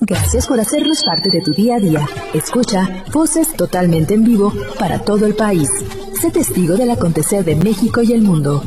Gracias por hacernos parte de tu día a día. Escucha voces totalmente en vivo para todo el país. Sé testigo del acontecer de México y el mundo.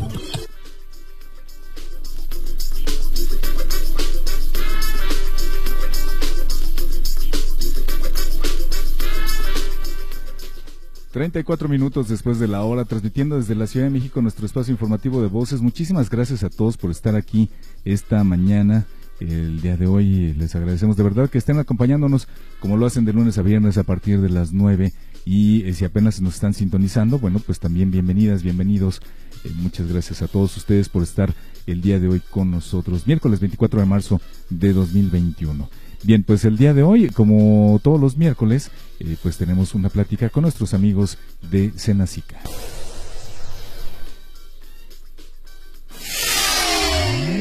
Treinta y cuatro minutos después de la hora, transmitiendo desde la Ciudad de México nuestro espacio informativo de voces. Muchísimas gracias a todos por estar aquí esta mañana el día de hoy. Les agradecemos de verdad que estén acompañándonos como lo hacen de lunes a viernes a partir de las 9 y eh, si apenas nos están sintonizando, bueno, pues también bienvenidas, bienvenidos. Eh, muchas gracias a todos ustedes por estar el día de hoy con nosotros. Miércoles 24 de marzo de 2021. Bien, pues el día de hoy, como todos los miércoles, eh, pues tenemos una plática con nuestros amigos de Senacica.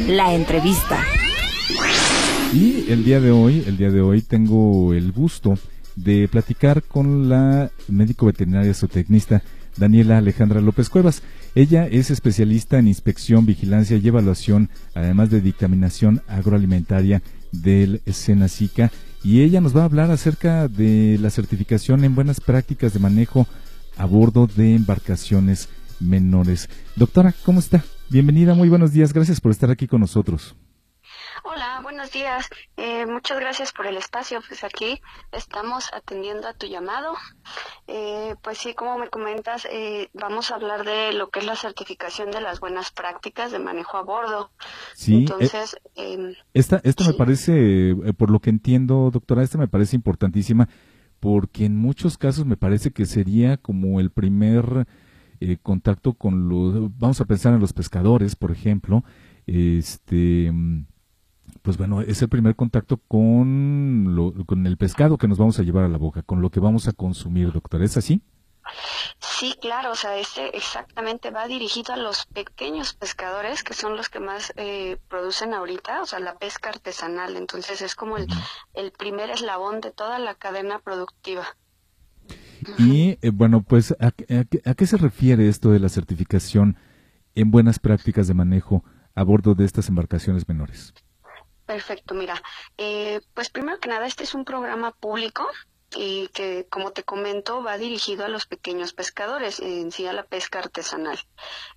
La entrevista. Y el día de hoy, el día de hoy tengo el gusto de platicar con la médico veterinaria zootecnista Daniela Alejandra López Cuevas. Ella es especialista en inspección, vigilancia y evaluación, además de dictaminación agroalimentaria del Senacica. Y ella nos va a hablar acerca de la certificación en buenas prácticas de manejo a bordo de embarcaciones menores. Doctora, ¿cómo está? Bienvenida, muy buenos días. Gracias por estar aquí con nosotros. Hola, buenos días. Eh, muchas gracias por el espacio. Pues aquí estamos atendiendo a tu llamado. Eh, pues sí, como me comentas, eh, vamos a hablar de lo que es la certificación de las buenas prácticas de manejo a bordo. Sí. Entonces, em, esta, esta me parece, por lo que entiendo, doctora, esta me parece importantísima porque en muchos casos me parece que sería como el primer contacto con los, vamos a pensar en los pescadores, por ejemplo, este pues bueno, es el primer contacto con, lo, con el pescado que nos vamos a llevar a la boca, con lo que vamos a consumir, doctor. ¿Es así? Sí, claro, o sea, este exactamente va dirigido a los pequeños pescadores, que son los que más eh, producen ahorita, o sea, la pesca artesanal. Entonces es como el, el primer eslabón de toda la cadena productiva. Y eh, bueno, pues, ¿a, a, qué se refiere esto de la certificación en buenas prácticas de manejo a bordo de estas embarcaciones menores? Perfecto, mira, eh, pues primero que nada, este es un programa público y que, como te comento, va dirigido a los pequeños pescadores, en sí a la pesca artesanal,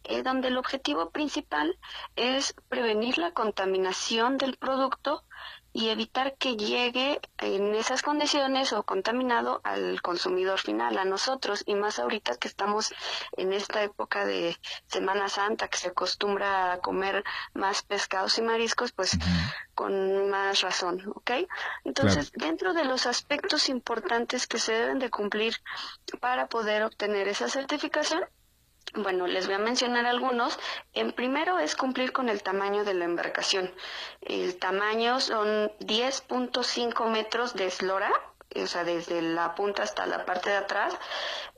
eh, donde el objetivo principal es prevenir la contaminación del producto y evitar que llegue en esas condiciones o contaminado al consumidor final, a nosotros, y más ahorita que estamos en esta época de Semana Santa, que se acostumbra a comer más pescados y mariscos, pues con más razón, ¿ok? Entonces, dentro de los aspectos importantes que se deben de cumplir para poder obtener esa certificación, bueno, les voy a mencionar algunos. En primero es cumplir con el tamaño de la embarcación. El tamaño son 10.5 metros de eslora, o sea, desde la punta hasta la parte de atrás,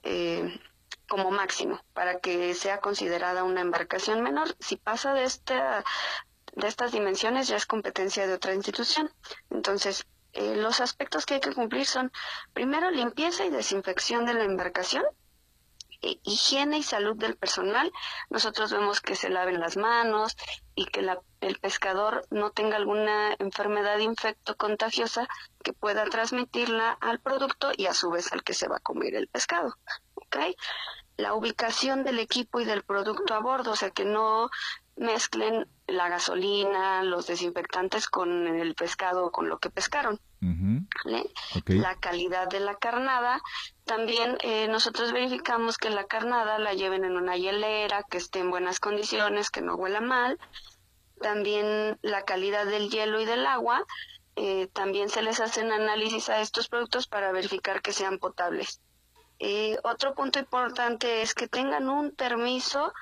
eh, como máximo, para que sea considerada una embarcación menor. Si pasa de, esta, de estas dimensiones, ya es competencia de otra institución. Entonces, eh, los aspectos que hay que cumplir son, primero, limpieza y desinfección de la embarcación eh, higiene y salud del personal. Nosotros vemos que se laven las manos y que el pescador no tenga alguna enfermedad infecto contagiosa que pueda transmitirla al producto y a su vez al que se va a comer el pescado. La ubicación del equipo y del producto a bordo, o sea que no mezclen la gasolina, los desinfectantes con el pescado o con lo que pescaron. La calidad de la carnada. También eh, nosotros verificamos que la carnada la lleven en una hielera, que esté en buenas condiciones, que no huela mal. También la calidad del hielo y del agua. Eh, también se les hacen análisis a estos productos para verificar que sean potables. Eh, otro punto importante es que tengan un permiso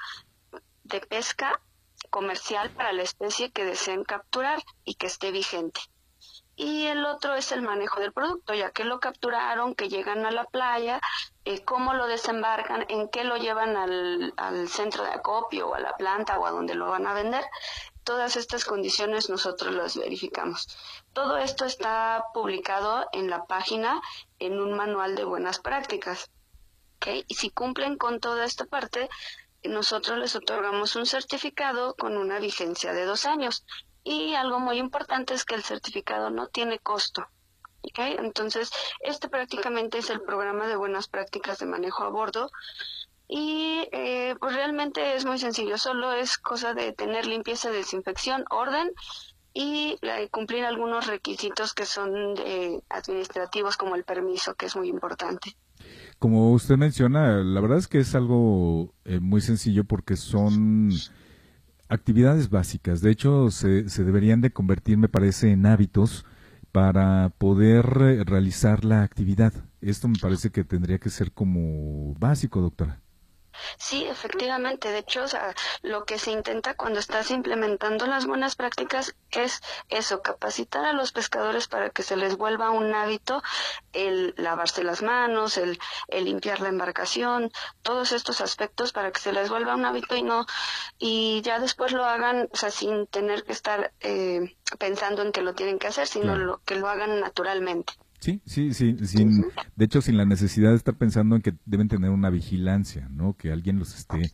de pesca comercial para la especie que deseen capturar y que esté vigente. Y el otro es el manejo del producto, ya que lo capturaron, que llegan a la playa, eh, cómo lo desembarcan, en qué lo llevan al, al centro de acopio o a la planta o a donde lo van a vender. Todas estas condiciones nosotros las verificamos. Todo esto está publicado en la página en un manual de buenas prácticas. ¿okay? Y si cumplen con toda esta parte, nosotros les otorgamos un certificado con una vigencia de dos años. Y algo muy importante es que el certificado no tiene costo. Entonces, este prácticamente es el programa de buenas prácticas de manejo a bordo. Y eh, pues realmente es muy sencillo, solo es cosa de tener limpieza, desinfección, orden y cumplir algunos requisitos que son administrativos como el permiso, que es muy importante. Como usted menciona, la verdad es que es algo eh, muy sencillo porque son actividades básicas. De hecho, se, se deberían de convertir, me parece, en hábitos para poder eh, realizar la actividad. Esto me parece que tendría que ser como básico, doctora. Sí, efectivamente. De hecho, o sea, lo que se intenta cuando estás implementando las buenas prácticas es eso, capacitar a los pescadores para que se les vuelva un hábito el lavarse las manos, el, el limpiar la embarcación, todos estos aspectos para que se les vuelva un hábito y no, y ya después lo hagan, o sea, sin tener que estar eh, pensando en que lo tienen que hacer, sino lo, que lo hagan naturalmente. Sí, sí, sí, sin, de hecho sin la necesidad de estar pensando en que deben tener una vigilancia, ¿no? Que alguien los esté,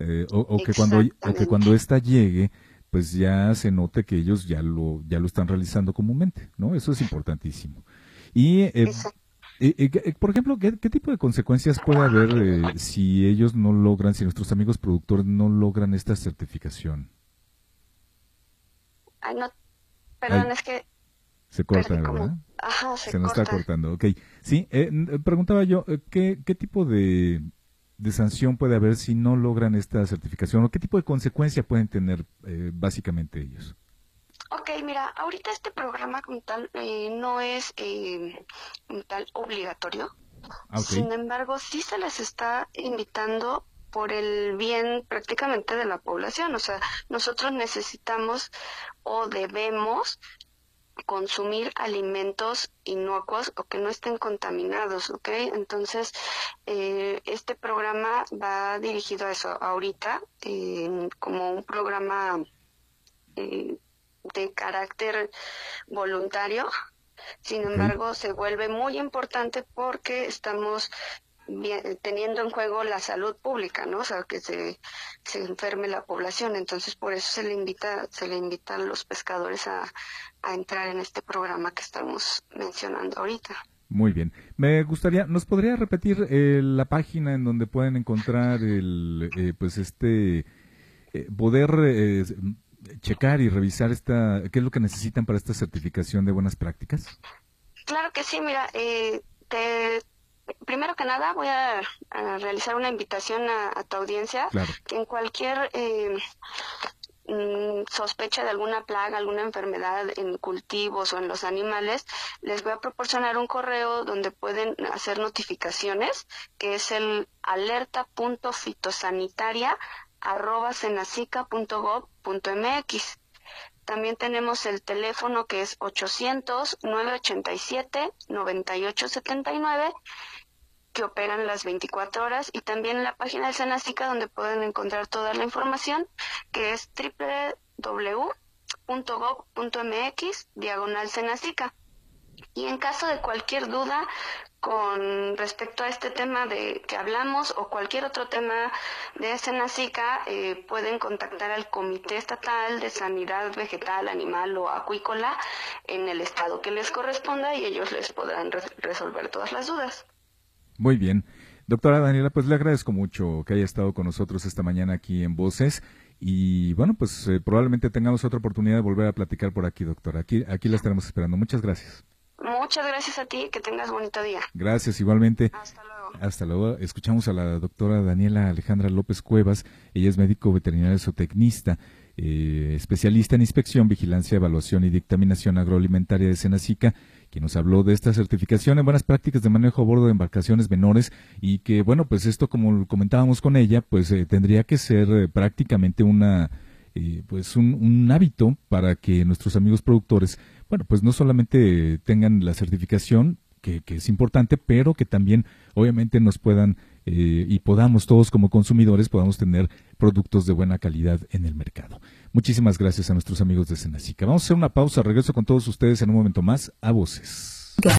eh, o, que cuando, o que cuando ésta llegue, pues ya se note que ellos ya lo, ya lo están realizando comúnmente, ¿no? Eso es importantísimo. Y, eh, eh, por ejemplo, ¿qué, tipo de consecuencias puede haber si ellos no logran, si nuestros amigos productores no logran esta certificación? Ay, no, perdón, es que se corta, ¿verdad? Ajá, se, se nos está cortando, ok. Sí, eh, eh, preguntaba yo, eh, ¿qué, ¿qué tipo de, de, sanción puede haber si no logran esta certificación o qué tipo de consecuencia pueden tener básicamente ellos? Ok, mira, ahorita este programa como tal no es como tal obligatorio. Ah, Sin embargo, sí se les está invitando por el bien prácticamente de la población. O sea, nosotros necesitamos o debemos consumir alimentos inocuos o que no estén contaminados, ¿ok? Entonces, eh, este programa va dirigido a eso ahorita, como un programa eh, de carácter voluntario. Sin embargo, se vuelve muy importante porque estamos teniendo en juego la salud pública, ¿no? O sea, que se, se enferme la población. Entonces, por eso se le invita, se le invita a los pescadores a, a entrar en este programa que estamos mencionando ahorita. Muy bien. Me gustaría, ¿nos podría repetir eh, la página en donde pueden encontrar el, eh, pues este, eh, poder checar y revisar esta, qué es lo que necesitan para esta certificación de buenas prácticas? Claro que sí, mira, te, primero que nada voy a, realizar una invitación a, a tu audiencia que en cualquier Mm, sospecha de alguna plaga, alguna enfermedad en cultivos o en los animales, les voy a proporcionar un correo donde pueden hacer notificaciones, que es el alerta.fitosanitaria@senacica.gov.mx. También tenemos el teléfono que es 800 987 9879 que operan las 24 horas y también la página de Senacica donde pueden encontrar toda la información que es www.gov.mx diagonal Senacica. Y en caso de cualquier duda con respecto a este tema de que hablamos o cualquier otro tema de Senacica, eh, pueden contactar al Comité Estatal de Sanidad Vegetal, Animal o Acuícola en el estado que les corresponda y ellos les podrán resolver todas las dudas. Muy bien. Doctora Daniela, pues le agradezco mucho que haya estado con nosotros esta mañana aquí en Voces. Y bueno, pues eh, probablemente tengamos otra oportunidad de volver a platicar por aquí, doctora. Aquí, aquí la estaremos esperando. Muchas gracias. Muchas gracias a ti, que tengas bonito día. Gracias, igualmente. Hasta luego. Hasta luego. Escuchamos a la doctora Daniela Alejandra López Cuevas. Ella es médico veterinario zootecnista. Eh, especialista en inspección, vigilancia, evaluación y dictaminación agroalimentaria de Senacica, quien nos habló de esta certificación en buenas prácticas de manejo a bordo de embarcaciones menores y que, bueno, pues esto, como comentábamos con ella, pues eh, tendría que ser eh, prácticamente una, pues un, un hábito para que nuestros amigos productores, bueno, pues no solamente tengan la certificación, que, que, es importante, pero que también obviamente nos puedan eh, y podamos todos como consumidores podamos tener productos de buena calidad en el mercado. Muchísimas gracias a nuestros amigos de Senacica. Vamos a hacer una pausa, regreso con todos ustedes en un momento más a Voces.